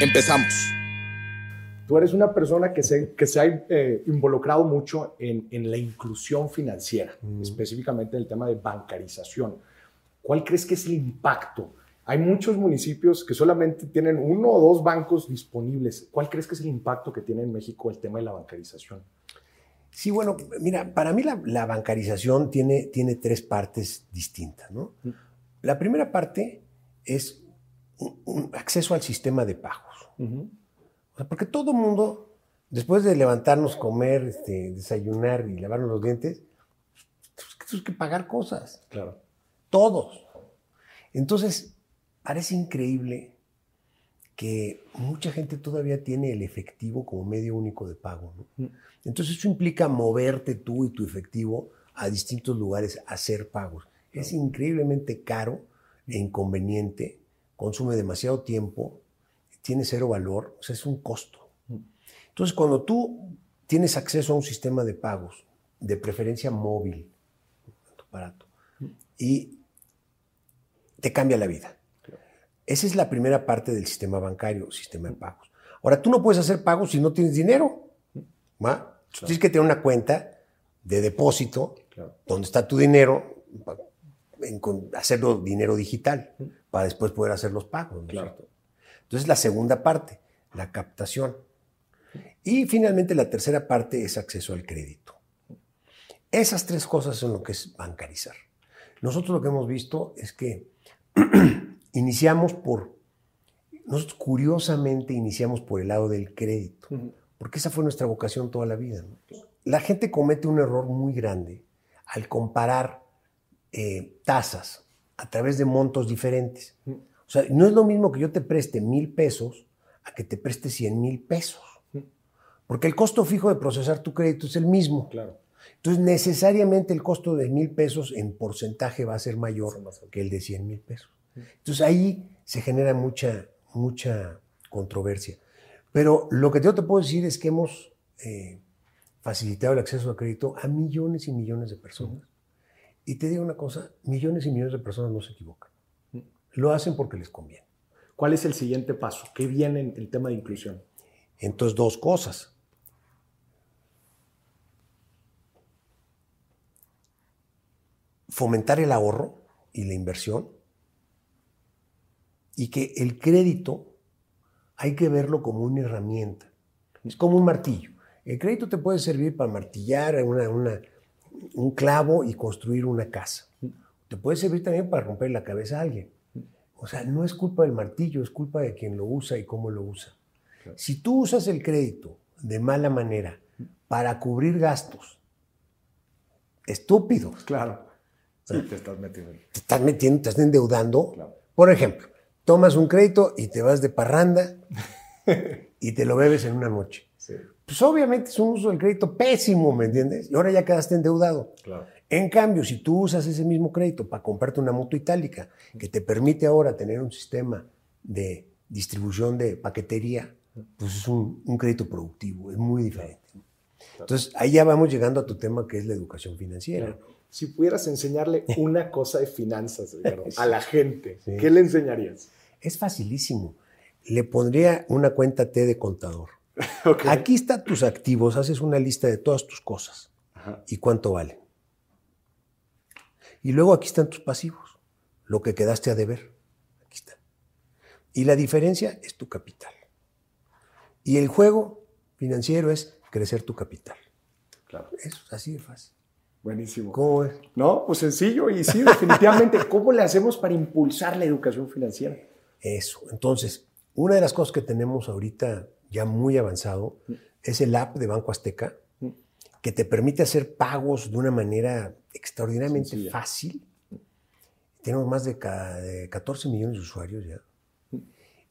Empezamos. Tú eres una persona que se, que se ha eh, involucrado mucho en, en, la inclusión financiera, específicamente en el tema de bancarización. ¿Cuál crees que es el impacto? Hay muchos municipios que solamente tienen uno o dos bancos disponibles. ¿Cuál crees que es el impacto que tiene en México el tema de la bancarización? Sí, bueno, mira, para mí la, la bancarización tiene, tiene tres partes distintas. ¿no? La primera parte es un, un acceso al sistema de pagos. O sea, porque todo mundo, después de levantarnos, comer, este, desayunar y lavarnos los dientes, tenemos que pagar cosas. Claro. Todos. Entonces, parece increíble que mucha gente todavía tiene el efectivo como medio único de pago. ¿no? Entonces, eso implica moverte tú y tu efectivo a distintos lugares a hacer pagos. Es increíblemente caro e inconveniente, consume demasiado tiempo tiene cero valor, o sea, es un costo. Entonces, cuando tú tienes acceso a un sistema de pagos, de preferencia móvil, en tu aparato, y te cambia la vida. Esa es la primera parte del sistema bancario, sistema de pagos. Ahora, tú no puedes hacer pagos si no tienes dinero. ¿va? Claro. Tienes que tener una cuenta de depósito claro. donde está tu dinero, en, hacerlo dinero digital, para después poder hacer los pagos. ¿no? Claro. Entonces, la segunda parte, la captación. Y finalmente, la tercera parte es acceso al crédito. Esas tres cosas son lo que es bancarizar. Nosotros lo que hemos visto es que iniciamos por, nosotros curiosamente iniciamos por el lado del crédito, porque esa fue nuestra vocación toda la vida. ¿no? La gente comete un error muy grande al comparar eh, tasas a través de montos diferentes. O sea, no es lo mismo que yo te preste mil pesos a que te preste cien mil pesos. Porque el costo fijo de procesar tu crédito es el mismo. Claro. Entonces, necesariamente el costo de mil pesos en porcentaje va a ser mayor que el de cien mil pesos. Entonces, ahí se genera mucha, mucha controversia. Pero lo que yo te puedo decir es que hemos eh, facilitado el acceso al crédito a millones y millones de personas. Y te digo una cosa, millones y millones de personas no se equivocan. Lo hacen porque les conviene. ¿Cuál es el siguiente paso? ¿Qué viene en el tema de inclusión? Entonces, dos cosas. Fomentar el ahorro y la inversión. Y que el crédito hay que verlo como una herramienta. Es como un martillo. El crédito te puede servir para martillar una, una, un clavo y construir una casa. Te puede servir también para romper la cabeza a alguien. O sea, no es culpa del martillo, es culpa de quien lo usa y cómo lo usa. Claro. Si tú usas el crédito de mala manera para cubrir gastos estúpidos. Claro. Sí, te estás metiendo. Te estás metiendo, te estás endeudando. Claro. Por ejemplo, tomas un crédito y te vas de parranda y te lo bebes en una noche. Sí. Pues obviamente es un uso del crédito pésimo, ¿me entiendes? Y ahora ya quedaste endeudado. Claro. En cambio, si tú usas ese mismo crédito para comprarte una moto itálica, que te permite ahora tener un sistema de distribución de paquetería, pues es un, un crédito productivo, es muy diferente. Entonces, ahí ya vamos llegando a tu tema que es la educación financiera. Si pudieras enseñarle una cosa de finanzas a la gente, sí. ¿qué le enseñarías? Es facilísimo. Le pondría una cuenta T de contador. okay. Aquí están tus activos, haces una lista de todas tus cosas Ajá. y cuánto valen. Y luego aquí están tus pasivos, lo que quedaste a deber. Aquí está. Y la diferencia es tu capital. Y el juego financiero es crecer tu capital. Claro. Eso es así de fácil. Buenísimo. ¿Cómo es? No, pues sencillo y sí, definitivamente. ¿Cómo le hacemos para impulsar la educación financiera? Eso. Entonces, una de las cosas que tenemos ahorita ya muy avanzado mm. es el app de Banco Azteca, mm. que te permite hacer pagos de una manera extraordinariamente Sencilla. fácil. Tenemos más de, de 14 millones de usuarios ya.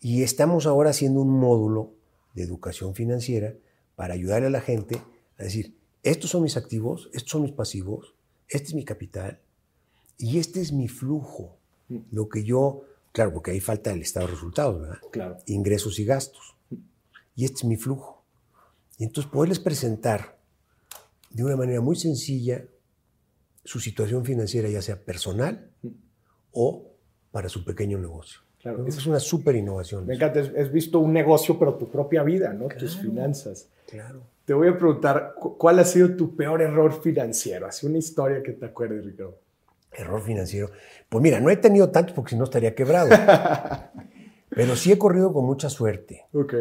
Y estamos ahora haciendo un módulo de educación financiera para ayudarle a la gente a decir, estos son mis activos, estos son mis pasivos, este es mi capital y este es mi flujo. Mm. Lo que yo, claro, porque ahí falta el estado de resultados, ¿verdad? Claro. Ingresos y gastos. Y este es mi flujo. Y entonces poderles presentar de una manera muy sencilla su situación financiera, ya sea personal o para su pequeño negocio. Claro. Esa es una súper innovación. Me encanta, has- visto un negocio, pero tu propia vida, ¿no? Tus finanzas. Claro. Te voy a preguntar, cu- ¿cuál ha sido tu peor error financiero? Así una historia que te acuerdes, Ricardo. Error financiero. Pues mira, no he tenido tantos porque si no estaría quebrado. Pero sí he corrido con mucha suerte. Ok.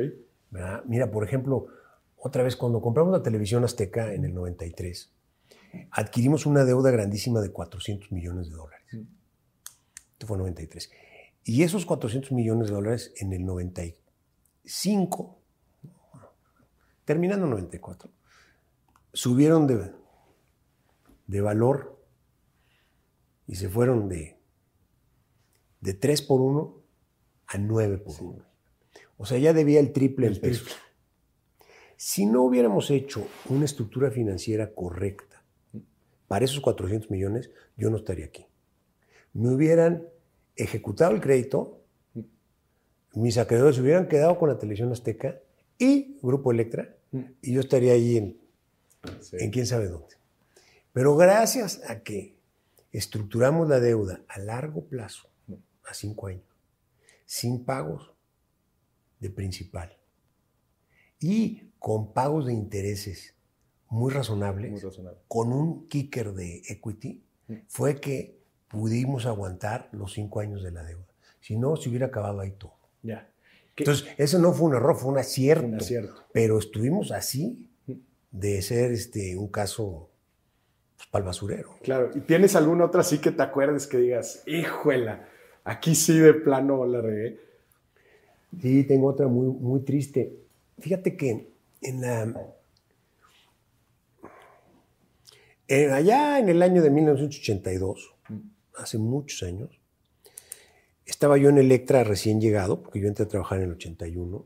¿Verdad? Mira, por ejemplo, otra vez cuando compramos la televisión azteca en el 93, adquirimos una deuda grandísima de 400 millones de dólares. Esto fue en 93. Y esos 400 millones de dólares en el 95, terminando en 94, subieron de, de valor y se fueron de, de 3 por 1 a 9 por 1. O sea, ya debía el triple en pesos. Si no hubiéramos hecho una estructura financiera correcta para esos 400 millones, yo no estaría aquí. Me hubieran ejecutado el crédito, mis acreedores se hubieran quedado con la televisión azteca y Grupo Electra, y yo estaría ahí en, en quién sabe dónde. Pero gracias a que estructuramos la deuda a largo plazo, a cinco años, sin pagos de principal y con pagos de intereses muy razonables, Muy razonable. con un kicker de equity, fue que pudimos aguantar los cinco años de la deuda. Si no, se hubiera acabado ahí todo. Ya. ¿Qué- Entonces, eso no fue un error, fue un acierto. Un acierto. Pero estuvimos así de ser este, un caso pues, para el basurero. Claro. ¿Y tienes alguna otra así que te acuerdes que digas, híjuela, aquí sí de plano la regué? Sí, tengo otra muy, muy triste. Fíjate que en la, en- allá en el año de 1982, hace muchos años, estaba yo en Electra recién llegado, porque yo entré a trabajar en el 81,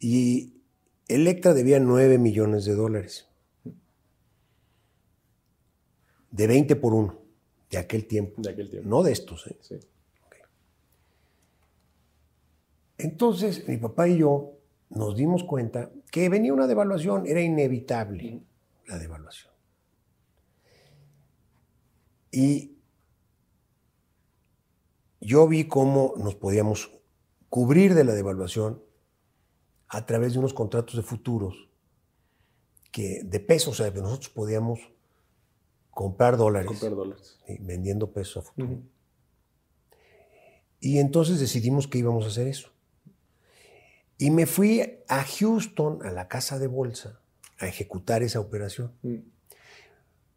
y Electra debía 9 millones de dólares. De 20 por 1, de aquel tiempo. De aquel tiempo. No de estos, ¿eh? Sí. Entonces, mi papá y yo nos dimos cuenta que venía una devaluación, era inevitable la devaluación. Y yo vi cómo nos podíamos cubrir de la devaluación a través de unos contratos de futuros que de pesos, o sea, que nosotros podíamos comprar dólares Comprar dólares. ¿sí? vendiendo pesos a futuro. Y entonces decidimos que íbamos a hacer eso. Y me fui a Houston, a la casa de bolsa, a ejecutar esa operación. Mm.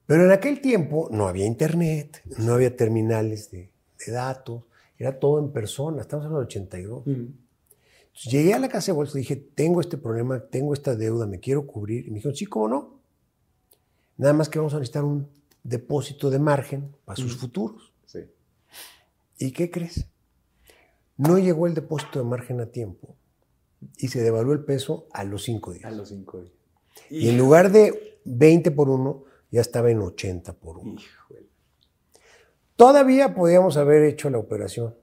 Pero en aquel tiempo no había internet, no había terminales de, de datos, era todo en persona, estamos en el 82. Entonces, llegué a la casa de bolsa y dije, tengo este problema, tengo esta deuda, me quiero cubrir. Y me dijeron, sí, ¿cómo no? Nada más que vamos a necesitar un depósito de margen para sus futuros. Sí. ¿Y qué crees? No llegó el depósito de margen a tiempo y se devaluó el peso a los cinco días. A los cinco días. Y en lugar de 20 por uno, ya estaba en 80 por uno. Híjole. Todavía podíamos haber hecho la operación,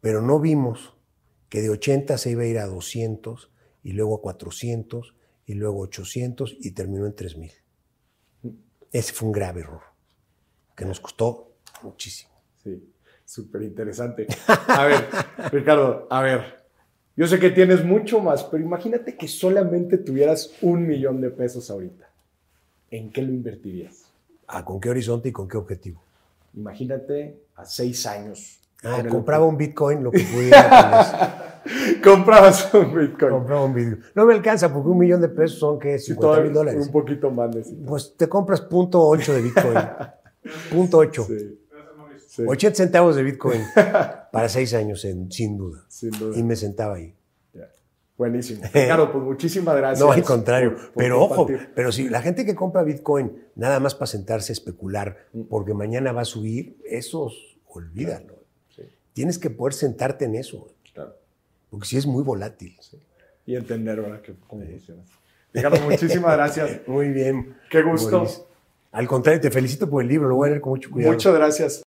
pero no vimos que de 80 se iba a ir a 200 y luego a 400 y luego 800 y terminó en 3000. Ese fue un grave error que nos costó muchísimo. Sí, súper interesante. A ver, Ricardo, a ver. Yo sé que tienes mucho más, pero imagínate que solamente tuvieras un millón de pesos ahorita. ¿En qué lo invertirías? ¿A con qué horizonte y con qué objetivo? Imagínate a seis años. Ah, compraba un Bitcoin, lo que pudiera. Comprabas un Bitcoin. compraba un Bitcoin. No me alcanza porque un millón de pesos son que Sí, 50 mil dólares. Un poquito más necesitas. Pues te compras punto ocho de Bitcoin. punto ocho. Sí. Sí, 80 centavos de Bitcoin para seis años, en- sin duda. sin duda. Y me sentaba ahí. Buenísimo. Ricardo, pues muchísimas gracias. No, al contrario. por- por pero ojo, pero si la gente que compra Bitcoin nada más para sentarse a especular porque mañana va a subir, esos olvídalo. Sí. tienes que poder sentarte en eso, Claro. porque sí es muy volátil. Y entender, ¿verdad? Que, cómo funciona. Ricardo, muchísimas gracias. Muy bien. Qué gusto. Boris. Al contrario, te felicito por el libro, lo voy a leer con mucho cuidado. Muchas gracias.